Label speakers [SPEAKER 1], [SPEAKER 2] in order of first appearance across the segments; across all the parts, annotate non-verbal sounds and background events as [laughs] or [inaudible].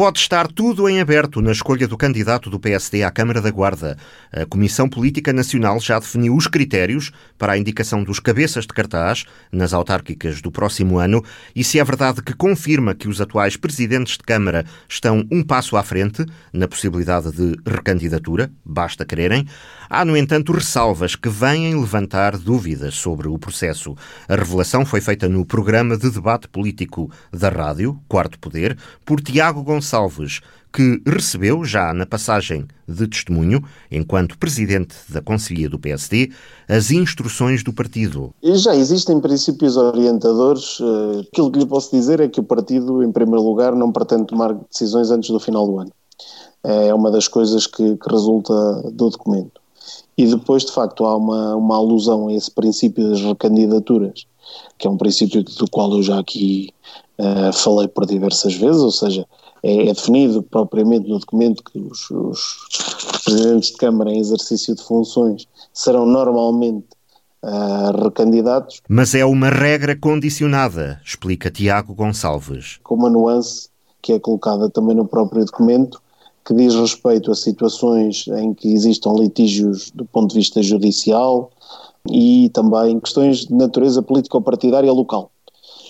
[SPEAKER 1] Pode estar tudo em aberto na escolha do candidato do PSD à Câmara da Guarda. A Comissão Política Nacional já definiu os critérios para a indicação dos cabeças de cartaz nas autárquicas do próximo ano e se é verdade que confirma que os atuais presidentes de Câmara estão um passo à frente na possibilidade de recandidatura, basta quererem, há, no entanto, ressalvas que vêm levantar dúvidas sobre o processo. A revelação foi feita no programa de debate político da rádio, Quarto Poder, por Tiago Gonçalves Gonçalves, que recebeu, já na passagem de testemunho, enquanto presidente da Conselhia do PSD, as instruções do partido.
[SPEAKER 2] Já existem princípios orientadores. Eh, aquilo que lhe posso dizer é que o partido, em primeiro lugar, não pretende tomar decisões antes do final do ano. É uma das coisas que, que resulta do documento. E depois, de facto, há uma, uma alusão a esse princípio das recandidaturas, que é um princípio do qual eu já aqui uh, falei por diversas vezes, ou seja, é, é, definido propriamente no documento que os, os, presidentes de Câmara em exercício de funções serão normalmente uh, recandidatos.
[SPEAKER 1] Mas é uma regra condicionada, explica Tiago Gonçalves.
[SPEAKER 2] Com uma nuance que é colocada também no próprio documento, que diz respeito a situações em que existam litígios do ponto de vista judicial e também questões de natureza político-partidária local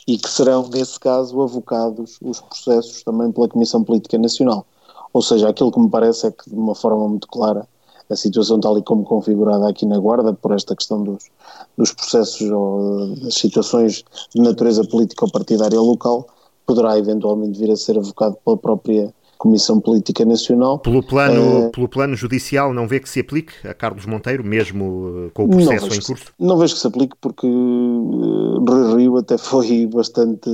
[SPEAKER 2] e que serão, nesse caso, avocados os processos também pela Comissão Política Nacional. Ou seja, aquilo que me parece é que, de uma forma muito clara, a situação tal e como configurada aqui na Guarda, por esta questão dos, dos processos ou das situações de natureza política ou partidária local, poderá eventualmente vir a ser avocado pela própria Comissão Política Nacional.
[SPEAKER 1] Pelo plano, uh, pelo plano judicial, não vê que se aplique a Carlos Monteiro, mesmo eh, com o processo em curso?
[SPEAKER 2] Que, não vejo que se aplique porque uh, Rio até [laughs] foi bastante,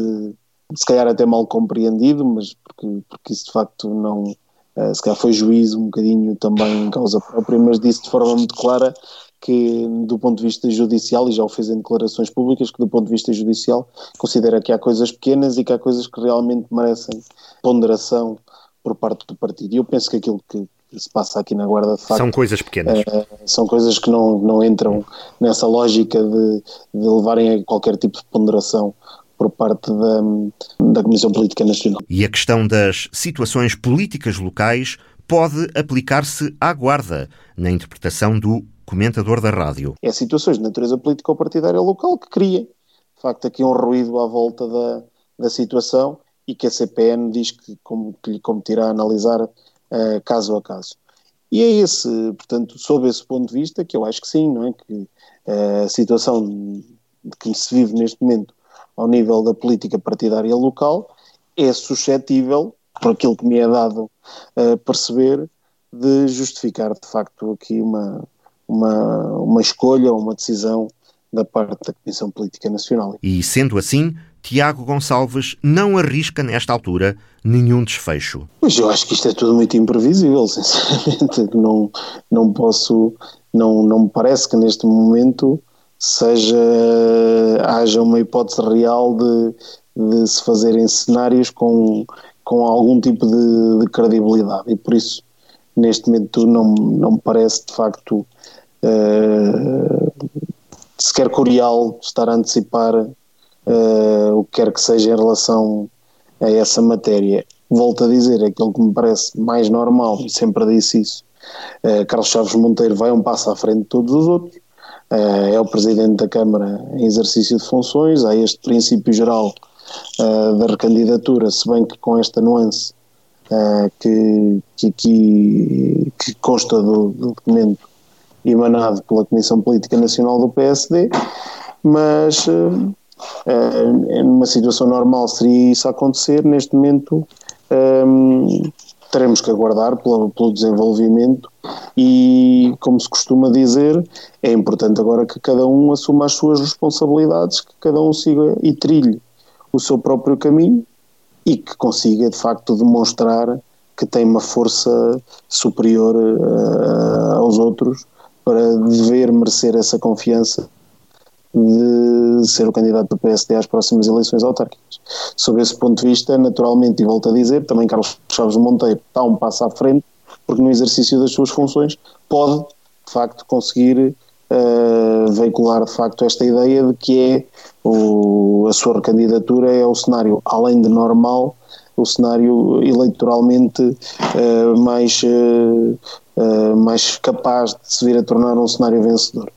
[SPEAKER 2] se calhar até mal compreendido, mas porque, porque isso de facto não, uh, se calhar foi juízo um bocadinho também em causa própria, mas disse de forma muito clara que do ponto de vista judicial, e já o fez em declarações públicas, que do ponto de vista judicial considera que há coisas pequenas e que há coisas que realmente merecem ponderação por parte do partido. E eu penso que aquilo que, se passa aqui na Guarda de facto
[SPEAKER 1] são coisas pequenas
[SPEAKER 2] é, são coisas que não, não entram nessa lógica de, de levarem a qualquer tipo de ponderação por parte da, da Comissão Política Nacional.
[SPEAKER 1] E a questão das situações políticas locais pode aplicar-se à Guarda, na interpretação do comentador da rádio.
[SPEAKER 2] É situações de natureza política ou partidária local que cria, de facto, aqui um ruído à volta da, da situação e que a CPN diz que, como, que lhe competirá analisar uh, caso a caso. E é esse, portanto, sob esse ponto de vista, que eu acho que sim, não é? Que uh, a situação que se vive neste momento ao nível da política partidária local é suscetível, por aquilo que me é dado uh, perceber, de justificar de facto aqui uma, uma, uma escolha ou uma decisão da parte da Comissão Política Nacional.
[SPEAKER 1] E sendo assim, Tiago Gonçalves não arrisca nesta altura nenhum desfecho.
[SPEAKER 2] Mas eu acho que isto é tudo muito imprevisível, [laughs] sinceramente. Não, não posso, não, não me parece que neste momento seja haja uma hipótese real de, de se fazerem cenários com, com algum tipo de, de credibilidade e por isso neste momento não, não me parece de facto uh, sequer curial estar a antecipar uh, o que quer que seja em relação a essa matéria. Volto a dizer, aquilo que me parece mais normal, e sempre disse isso, uh, Carlos Chaves Monteiro vai um passo à frente de todos os outros, uh, é o Presidente da Câmara em exercício de funções, há este princípio geral da recandidatura, se bem que com esta nuance que, que aqui que consta do, do documento emanado pela Comissão Política Nacional do PSD, mas Uh, numa situação normal seria isso acontecer, neste momento um, teremos que aguardar pelo, pelo, desenvolvimento e, como se costuma dizer, é importante agora que cada um assuma as suas responsabilidades, que cada um siga e trilhe o seu próprio caminho e que consiga de facto demonstrar que tem uma força superior uh, aos outros para dever merecer essa confiança de ser o candidato do PSD às próximas eleições autárquicas. Sob esse ponto de vista, naturalmente, e volto a dizer, também Carlos Chaves Monteiro está um passo à frente, porque no exercício das suas funções pode, de facto, conseguir uh, veicular, de facto, esta ideia de que é o, a sua recandidatura é o cenário, além de normal,
[SPEAKER 3] o cenário eleitoralmente uh, mais, uh, mais capaz de se vir a tornar um cenário vencedor.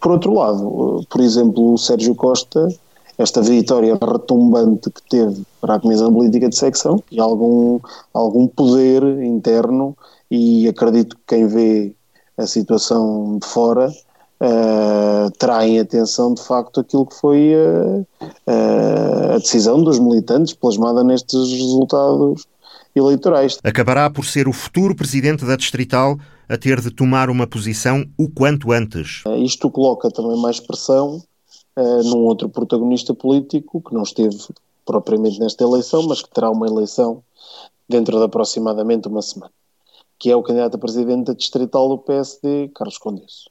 [SPEAKER 3] Por outro lado, por exemplo, o Sérgio Costa, esta vitória retumbante que teve para a Comissão Política de Secção e algum, algum poder interno, e acredito que quem vê a situação de fora uh, terá em atenção de facto aquilo que foi uh, uh, a decisão dos militantes plasmada nestes resultados eleitorais.
[SPEAKER 1] Acabará por ser o futuro presidente da Distrital a ter de tomar uma posição o quanto antes.
[SPEAKER 3] isto coloca também mais pressão num outro protagonista político que não esteve propriamente nesta eleição, mas que terá uma eleição dentro de aproximadamente uma semana, que é o candidato a presidente da distrital do PSD, Carlos Condesso.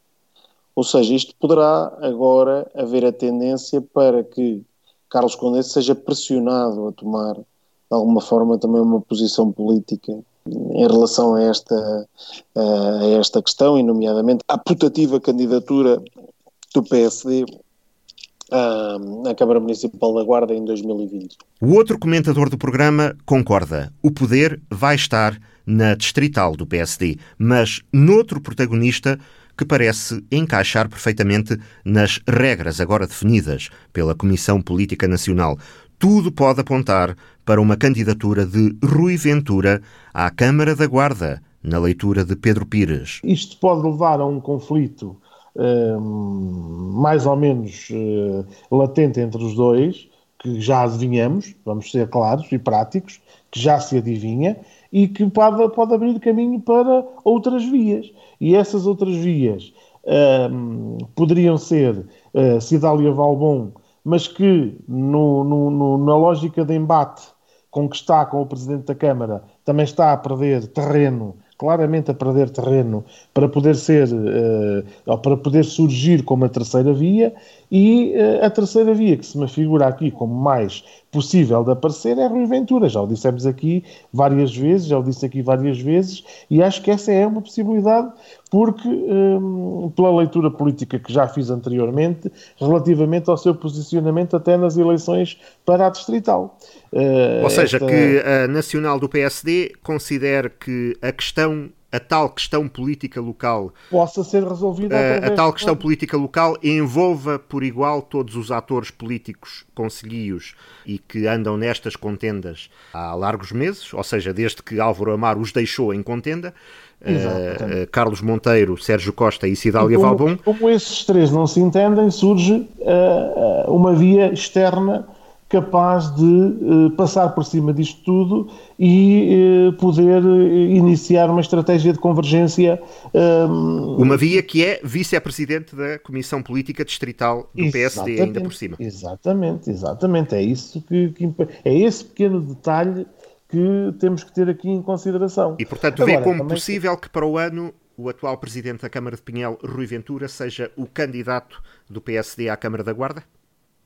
[SPEAKER 3] Ou seja, isto poderá agora haver a tendência para que Carlos Conde seja pressionado a tomar, de alguma forma, também uma posição política em relação a esta, a esta questão, e nomeadamente a putativa candidatura do PSD à, Câmara Municipal da Guarda em 2020.
[SPEAKER 1] O outro comentador do programa concorda. O poder vai estar na distrital do PSD, mas noutro protagonista que parece encaixar perfeitamente nas regras agora definidas pela Comissão Política Nacional. Tudo pode apontar para uma candidatura de Rui Ventura à Câmara da Guarda, na leitura de Pedro Pires.
[SPEAKER 2] Isto pode levar a um conflito hum, mais ou menos uh, latente entre os dois, que já adivinhamos, vamos ser claros e práticos, que já se adivinha, e que pode, pode abrir caminho para outras vias. E essas outras vias um, poderiam ser uh, Cidália Valbon, mas que no, no, no, na lógica de embate com que está com o Presidente da Câmara também está a perder terreno claramente a perder terreno para poder ser, uh, para poder surgir como a terceira via, e uh, a terceira via que se me figura aqui como mais possível de aparecer é Rui Ventura. Já o dissemos aqui várias vezes, já o disse aqui várias vezes, e acho que essa é uma possibilidade, porque, um, pela leitura política que já fiz anteriormente, relativamente ao seu posicionamento até nas eleições para a Distrital.
[SPEAKER 1] Uh, Ou seja, esta... que a Nacional do PSD considera que a questão a tal questão política local
[SPEAKER 2] possa ser resolvida
[SPEAKER 1] a, a tal questão política local envolva por igual todos os atores políticos conselhios e que andam nestas contendas há largos meses, ou seja, desde que Álvaro Amaro os deixou em contenda, uh, Carlos Monteiro, Sérgio Costa e Cidália Valbon.
[SPEAKER 2] Como esses três não se entendem, surge uh, uma via externa capaz de uh, passar por cima disto tudo e uh, poder iniciar uma estratégia de convergência.
[SPEAKER 1] Ehm, uma via que é vice-presidente da Comissão Política Distrital do PSD, ainda por cima.
[SPEAKER 2] Exatamente, exatamente. É, isso que, que, é esse pequeno detalhe que temos que ter aqui em consideração.
[SPEAKER 1] E, portanto, Agora, vê como também... possível que para o ano o atual presidente da Câmara de Pinhel, Rui Ventura, seja o candidato do PSD à Câmara da Guarda?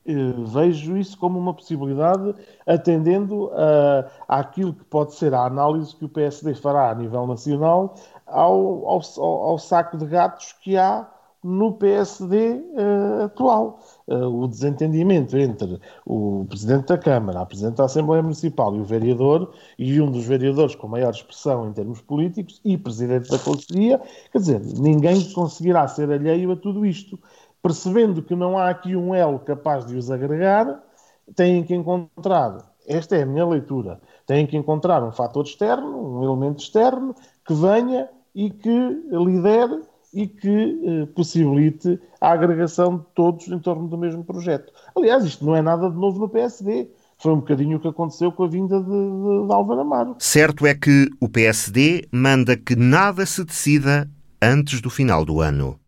[SPEAKER 2] Eh, vejo isso como uma possibilidade, atendendo a, àquilo que pode ser a análise que o PSD fará a nível nacional ao, ao, ao saco de gatos que há no PSD uh, eh, atual. Uh, o desentendimento entre o Presidente da Câmara, a Presidente da Assembleia Municipal e o vereador, e um dos vereadores com maior expressão em termos políticos, e Presidente da Conselhia, quer dizer, ninguém conseguirá ser alheio a tudo isto percebendo que não há aqui um elo capaz de os agregar, têm que encontrar, esta é a minha leitura, têm que encontrar um fator externo, um elemento externo, que venha e que lidere e que eh, possibilite a agregação de todos em torno do mesmo projeto. Aliás, isto não é nada de novo no PSD. Foi um bocadinho o que aconteceu com a vinda de, de, de Álvaro Amaro.
[SPEAKER 1] Certo é que o PSD manda que nada se decida antes do final do ano.